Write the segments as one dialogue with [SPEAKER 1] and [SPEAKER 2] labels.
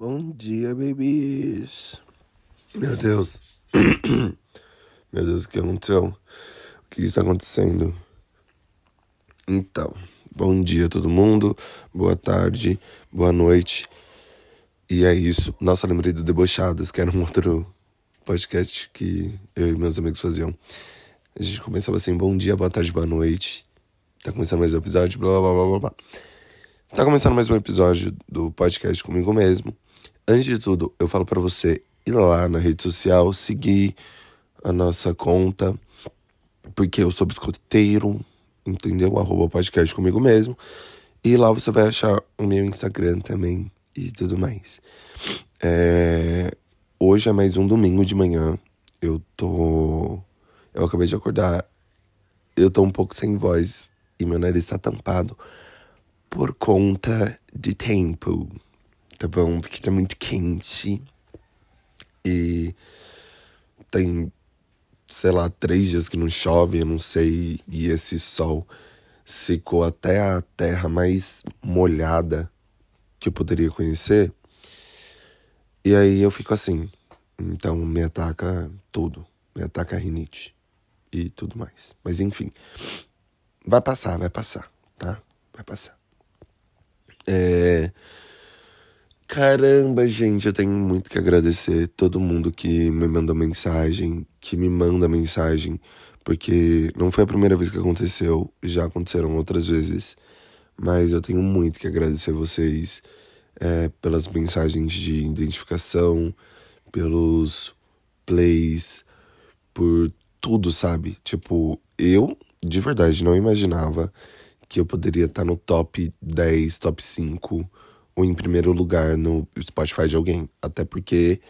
[SPEAKER 1] Bom dia, babies. Meu Deus. Meu Deus, o que aconteceu? O que está acontecendo? Então, bom dia todo mundo. Boa tarde, boa noite. E é isso. Nossa, lembrei do Debochados, que era um outro podcast que eu e meus amigos faziam. A gente começava assim, bom dia, boa tarde, boa noite. Tá começando mais um episódio, blá blá blá blá blá. Tá começando mais um episódio do podcast comigo mesmo. Antes de tudo, eu falo para você ir lá na rede social, seguir a nossa conta, porque eu sou biscoiteiro, entendeu? Arroba podcast comigo mesmo. E lá você vai achar o meu Instagram também e tudo mais. É... Hoje é mais um domingo de manhã. Eu tô. Eu acabei de acordar. Eu tô um pouco sem voz e meu nariz tá tampado por conta de tempo tá bom? Porque tá muito quente. E tem, sei lá, três dias que não chove, eu não sei. E esse sol secou até a terra mais molhada que eu poderia conhecer. E aí eu fico assim. Então me ataca tudo. Me ataca a rinite e tudo mais. Mas enfim. Vai passar, vai passar, tá? Vai passar. É. Caramba, gente, eu tenho muito que agradecer todo mundo que me mandou mensagem, que me manda mensagem, porque não foi a primeira vez que aconteceu, já aconteceram outras vezes, mas eu tenho muito que agradecer vocês é, pelas mensagens de identificação, pelos plays, por tudo, sabe? Tipo, eu de verdade não imaginava que eu poderia estar no top 10, top 5 ou em primeiro lugar no Spotify de alguém. Até porque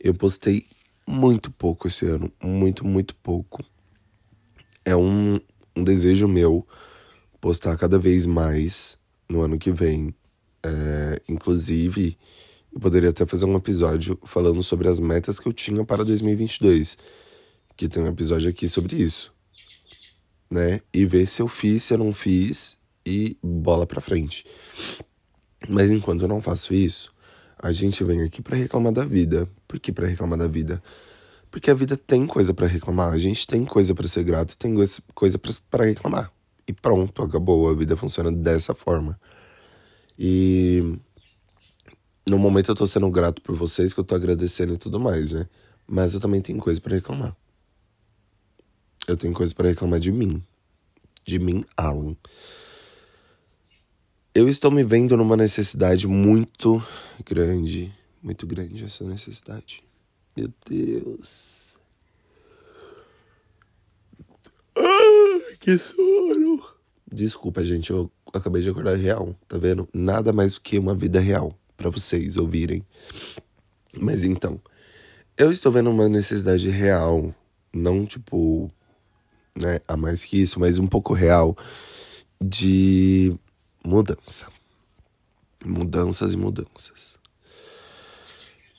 [SPEAKER 1] eu postei muito pouco esse ano. Muito, muito pouco. É um, um desejo meu postar cada vez mais no ano que vem. É, inclusive, eu poderia até fazer um episódio falando sobre as metas que eu tinha para 2022. Que tem um episódio aqui sobre isso. Né? E ver se eu fiz, se eu não fiz e bola pra frente. Mas enquanto eu não faço isso, a gente vem aqui para reclamar da vida. Por que para reclamar da vida? Porque a vida tem coisa para reclamar, a gente tem coisa para ser grato, tem coisa para reclamar. E pronto, acabou, a vida funciona dessa forma. E no momento eu tô sendo grato por vocês, que eu tô agradecendo e tudo mais, né? Mas eu também tenho coisa para reclamar. Eu tenho coisa para reclamar de mim. De mim, Alan eu estou me vendo numa necessidade muito grande, muito grande essa necessidade. Meu Deus. Ai, que sono. Desculpa, gente, eu acabei de acordar real, tá vendo? Nada mais do que uma vida real para vocês ouvirem. Mas então, eu estou vendo uma necessidade real, não tipo, né, a mais que isso, mas um pouco real de mudança. Mudanças e mudanças.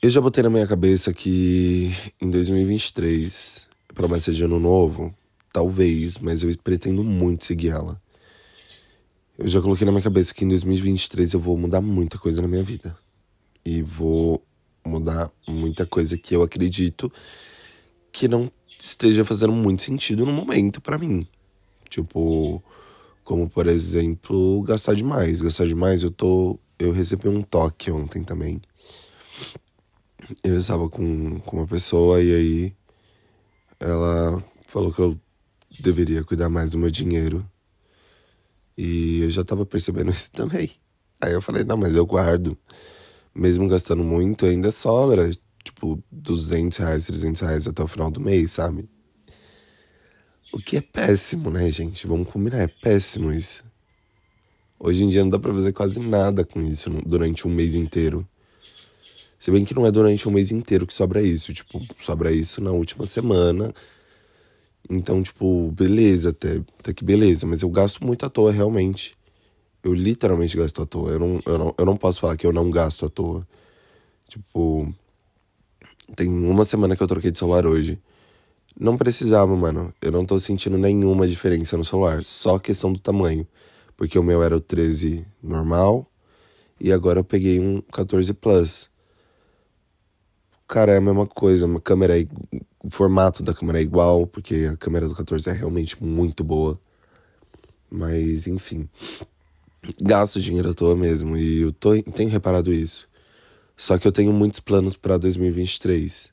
[SPEAKER 1] Eu já botei na minha cabeça que em 2023, promessa de ano novo, talvez, mas eu pretendo muito seguir ela. Eu já coloquei na minha cabeça que em 2023 eu vou mudar muita coisa na minha vida. E vou mudar muita coisa que eu acredito que não esteja fazendo muito sentido no momento para mim. Tipo, como, por exemplo, gastar demais. Gastar demais, eu tô. Eu recebi um toque ontem também. Eu estava com, com uma pessoa e aí ela falou que eu deveria cuidar mais do meu dinheiro. E eu já tava percebendo isso também. Aí eu falei, não, mas eu guardo. Mesmo gastando muito, ainda sobra, tipo, 200 reais, 300 reais até o final do mês, sabe? O que é péssimo, né, gente? Vamos combinar, é péssimo isso. Hoje em dia não dá pra fazer quase nada com isso durante um mês inteiro. Se bem que não é durante um mês inteiro que sobra isso. Tipo, sobra isso na última semana. Então, tipo, beleza, até, até que beleza. Mas eu gasto muito à toa, realmente. Eu literalmente gasto à toa. Eu não, eu, não, eu não posso falar que eu não gasto à toa. Tipo, tem uma semana que eu troquei de celular hoje. Não precisava, mano. Eu não tô sentindo nenhuma diferença no celular. Só questão do tamanho. Porque o meu era o 13 normal. E agora eu peguei um 14 Plus. cara, é a mesma coisa. Uma câmera, o formato da câmera é igual, porque a câmera do 14 é realmente muito boa. Mas, enfim. Gasto dinheiro à toa mesmo. E eu tô, tenho reparado isso. Só que eu tenho muitos planos para 2023.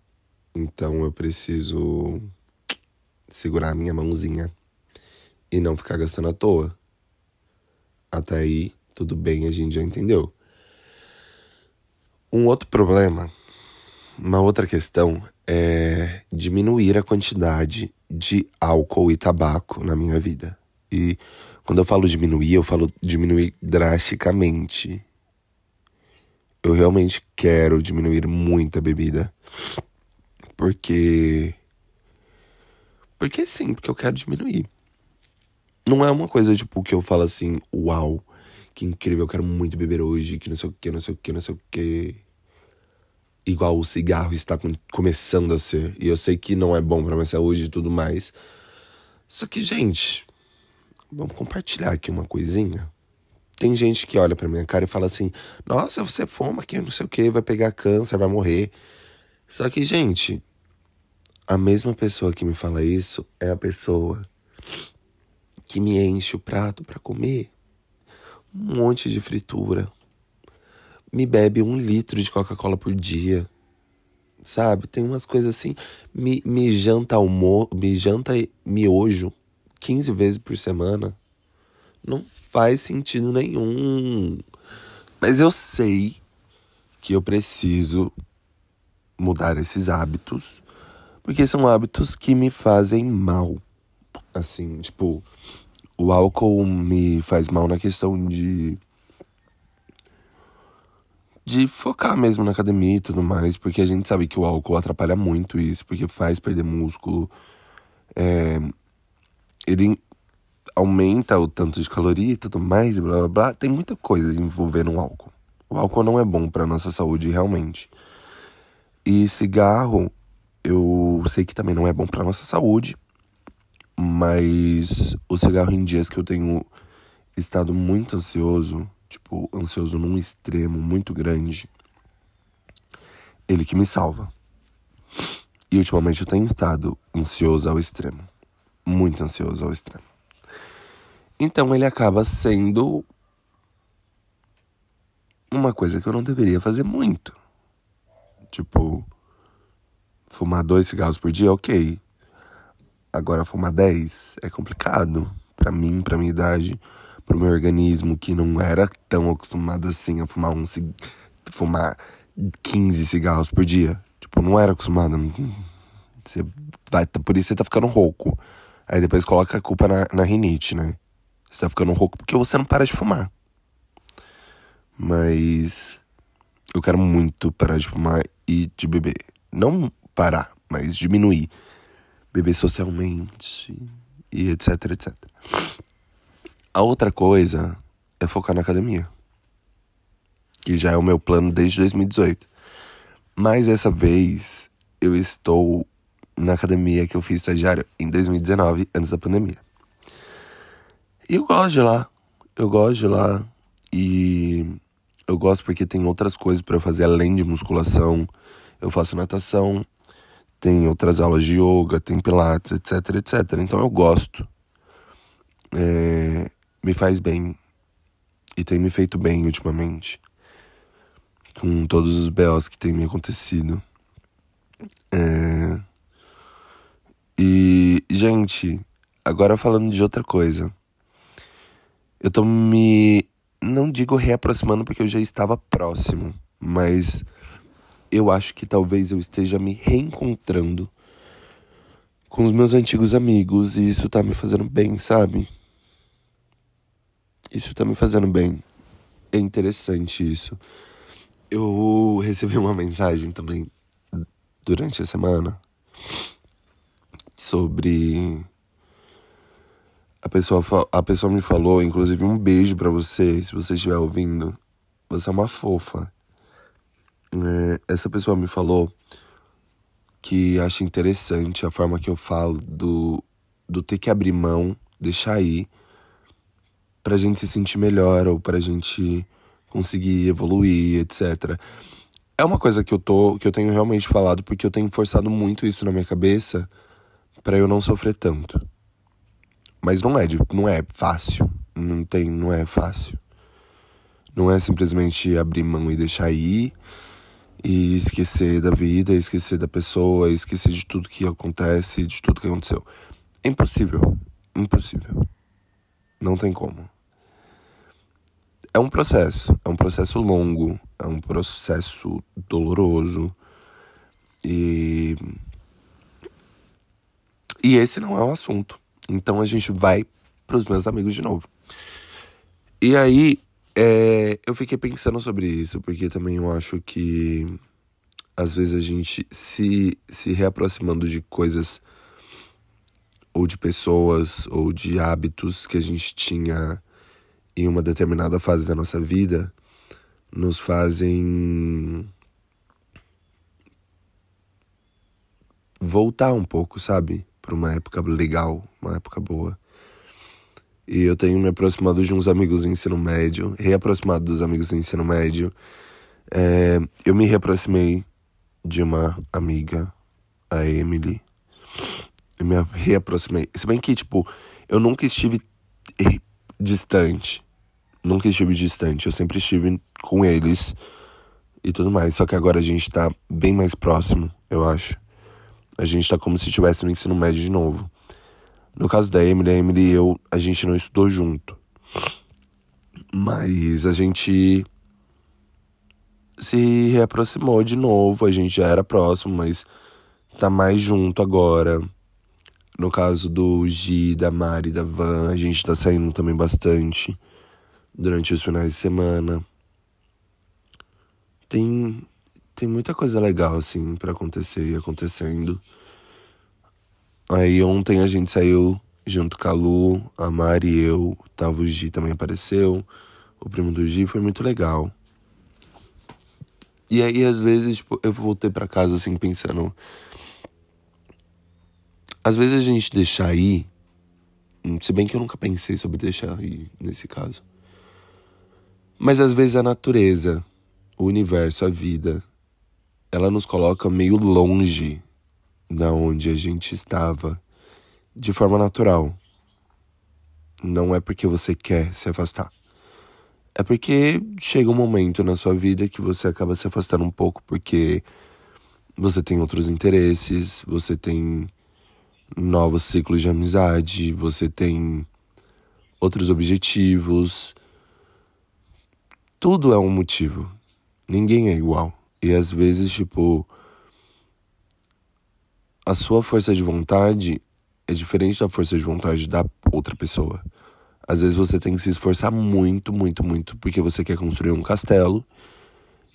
[SPEAKER 1] Então eu preciso segurar a minha mãozinha e não ficar gastando à toa. Até aí, tudo bem, a gente já entendeu. Um outro problema, uma outra questão é diminuir a quantidade de álcool e tabaco na minha vida. E quando eu falo diminuir, eu falo diminuir drasticamente. Eu realmente quero diminuir muito a bebida. Porque. Porque sim, porque eu quero diminuir. Não é uma coisa tipo que eu falo assim, uau, que incrível, eu quero muito beber hoje, que não sei o que, não sei o que, não sei o que. Igual o cigarro está começando a ser. E eu sei que não é bom para minha saúde e tudo mais. Só que, gente, vamos compartilhar aqui uma coisinha. Tem gente que olha pra minha cara e fala assim: Nossa, você fuma aqui, não sei o que, vai pegar câncer, vai morrer. Só que, gente, a mesma pessoa que me fala isso é a pessoa que me enche o prato para comer um monte de fritura. Me bebe um litro de Coca-Cola por dia. Sabe? Tem umas coisas assim. Me, me janta almo me janta miojo 15 vezes por semana. Não faz sentido nenhum. Mas eu sei que eu preciso mudar esses hábitos, porque são hábitos que me fazem mal. Assim, tipo, o álcool me faz mal na questão de de focar mesmo na academia e tudo mais, porque a gente sabe que o álcool atrapalha muito isso, porque faz perder músculo. É, ele aumenta o tanto de caloria e tudo mais, blá blá blá. Tem muita coisa envolvendo o álcool. O álcool não é bom para nossa saúde realmente. E cigarro, eu sei que também não é bom para nossa saúde, mas o cigarro em dias que eu tenho estado muito ansioso, tipo, ansioso num extremo muito grande, ele que me salva. E ultimamente eu tenho estado ansioso ao extremo. Muito ansioso ao extremo. Então ele acaba sendo uma coisa que eu não deveria fazer muito. Tipo, fumar dois cigarros por dia, ok. Agora fumar dez é complicado. para mim, pra minha idade, pro meu organismo que não era tão acostumado assim a fumar um fumar 15 cigarros por dia. Tipo, não era acostumado. Você vai, por isso você tá ficando rouco. Aí depois coloca a culpa na, na rinite, né? Você tá ficando rouco porque você não para de fumar. Mas eu quero muito parar de fumar e de beber. Não parar, mas diminuir. Beber socialmente e etc, etc. A outra coisa é focar na academia. Que já é o meu plano desde 2018. Mas essa vez eu estou na academia que eu fiz estagiário em 2019, antes da pandemia. E eu gosto de lá. Eu gosto de lá. E eu gosto porque tem outras coisas para fazer além de musculação. Eu faço natação, tem outras aulas de yoga, tem pilates, etc, etc. Então eu gosto. É, me faz bem. E tem me feito bem ultimamente. Com todos os BOs que tem me acontecido. É... E, gente, agora falando de outra coisa. Eu tô me. Não digo reaproximando porque eu já estava próximo, mas eu acho que talvez eu esteja me reencontrando com os meus antigos amigos e isso tá me fazendo bem, sabe? Isso tá me fazendo bem. É interessante isso. Eu recebi uma mensagem também durante a semana sobre a pessoa, a pessoa me falou, inclusive um beijo para você, se você estiver ouvindo. Você é uma fofa. É, essa pessoa me falou que acha interessante a forma que eu falo do, do ter que abrir mão, deixar ir, pra gente se sentir melhor ou pra gente conseguir evoluir, etc. é uma coisa que eu tô, que eu tenho realmente falado, porque eu tenho forçado muito isso na minha cabeça para eu não sofrer tanto. Mas não é, não é fácil. Não tem, não é fácil. Não é simplesmente abrir mão e deixar ir e esquecer da vida, esquecer da pessoa, esquecer de tudo que acontece, de tudo que aconteceu. É impossível. Impossível. Não tem como. É um processo, é um processo longo, é um processo doloroso. E e esse não é o assunto. Então a gente vai pros meus amigos de novo. E aí, é, eu fiquei pensando sobre isso, porque também eu acho que às vezes a gente se, se reaproximando de coisas ou de pessoas ou de hábitos que a gente tinha em uma determinada fase da nossa vida nos fazem voltar um pouco, sabe? Para uma época legal, uma época boa. E eu tenho me aproximado de uns amigos do ensino médio, reaproximado dos amigos do ensino médio. É, eu me reaproximei de uma amiga, a Emily. Eu me reaproximei. Se bem que, tipo, eu nunca estive distante. Nunca estive distante. Eu sempre estive com eles e tudo mais. Só que agora a gente tá bem mais próximo, eu acho. A gente tá como se estivesse no ensino médio de novo. No caso da Emily, a Emily e eu, a gente não estudou junto. Mas a gente se reaproximou de novo, a gente já era próximo, mas tá mais junto agora. No caso do Gi, da Mari, da Van, a gente tá saindo também bastante durante os finais de semana. Tem tem muita coisa legal assim para acontecer e acontecendo. Aí ontem a gente saiu junto com a Lu, a Mari e eu, tava o Gi também apareceu, o primo do Gi, foi muito legal. E aí, às vezes, tipo, eu voltei para casa assim, pensando. Às vezes a gente deixar ir, se bem que eu nunca pensei sobre deixar ir nesse caso. Mas às vezes a natureza, o universo, a vida, ela nos coloca meio longe da onde a gente estava de forma natural. Não é porque você quer se afastar. É porque chega um momento na sua vida que você acaba se afastando um pouco porque você tem outros interesses, você tem novos ciclos de amizade, você tem outros objetivos. Tudo é um motivo. Ninguém é igual. E às vezes, tipo, a sua força de vontade é diferente da força de vontade da outra pessoa. Às vezes você tem que se esforçar muito, muito, muito, porque você quer construir um castelo.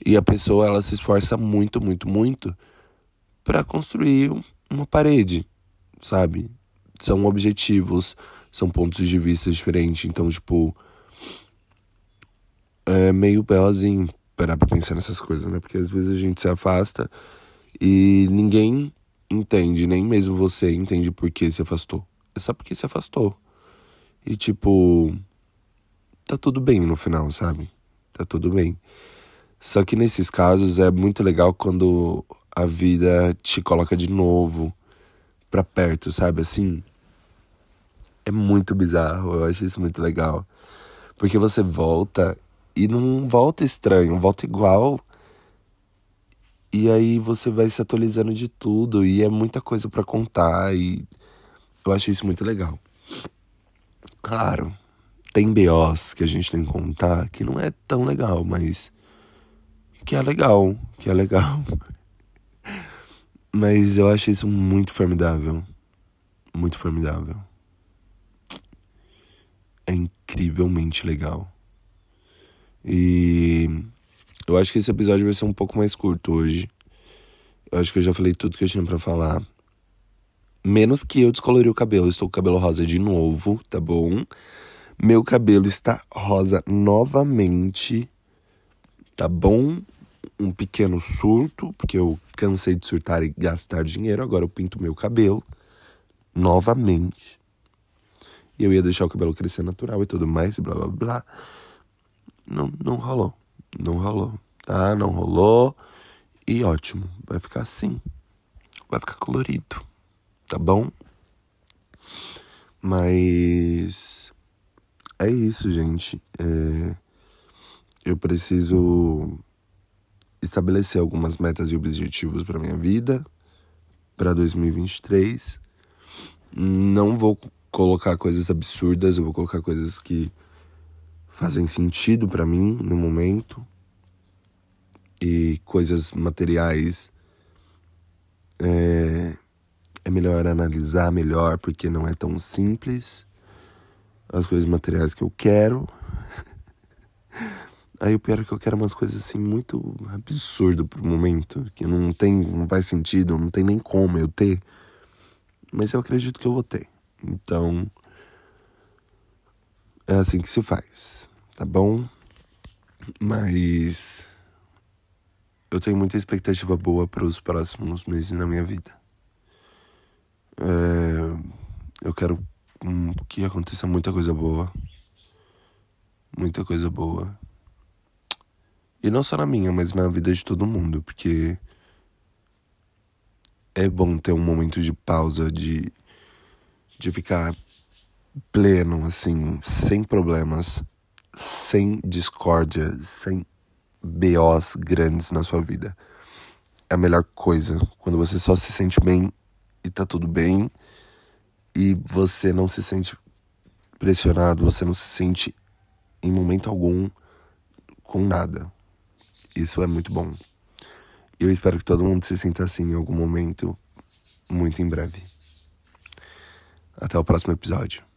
[SPEAKER 1] E a pessoa, ela se esforça muito, muito, muito para construir uma parede, sabe? São objetivos, são pontos de vista diferentes. Então, tipo, é meio belozinho parar pra pensar nessas coisas, né? Porque às vezes a gente se afasta e ninguém entende, nem mesmo você entende por que se afastou. É só porque se afastou. E tipo, tá tudo bem no final, sabe? Tá tudo bem. Só que nesses casos é muito legal quando a vida te coloca de novo pra perto, sabe? Assim. É muito bizarro, eu acho isso muito legal. Porque você volta e não volta estranho, volta igual e aí você vai se atualizando de tudo e é muita coisa para contar e eu acho isso muito legal. Claro, tem BOs que a gente tem que contar que não é tão legal, mas que é legal, que é legal. mas eu acho isso muito formidável. Muito formidável. É incrivelmente legal. E eu acho que esse episódio vai ser um pouco mais curto hoje. Eu acho que eu já falei tudo que eu tinha para falar. Menos que eu descolori o cabelo. estou com o cabelo rosa de novo, tá bom? Meu cabelo está rosa novamente. Tá bom? Um pequeno surto, porque eu cansei de surtar e gastar dinheiro. Agora eu pinto meu cabelo novamente. E eu ia deixar o cabelo crescer natural e tudo mais, e blá blá blá. Não, não rolou. Não rolou, tá? Não rolou. E ótimo, vai ficar assim. Vai ficar colorido, tá bom? Mas é isso, gente. É... Eu preciso estabelecer algumas metas e objetivos para minha vida para 2023. Não vou colocar coisas absurdas, eu vou colocar coisas que fazem sentido para mim no momento. E coisas materiais é, é melhor analisar melhor porque não é tão simples. As coisas materiais que eu quero. Aí o pior é que eu quero umas coisas assim muito absurdo pro momento que não tem não faz sentido não tem nem como eu ter. Mas eu acredito que eu vou ter. Então é assim que se faz tá bom mas eu tenho muita expectativa boa para os próximos meses na minha vida. É, eu quero que aconteça muita coisa boa. Muita coisa boa. E não só na minha, mas na vida de todo mundo, porque é bom ter um momento de pausa, de, de ficar pleno, assim, sem problemas, sem discórdia, sem BOs grandes na sua vida. É a melhor coisa quando você só se sente bem e tá tudo bem e você não se sente pressionado, você não se sente em momento algum com nada. Isso é muito bom. Eu espero que todo mundo se sinta assim em algum momento, muito em breve. Até o próximo episódio.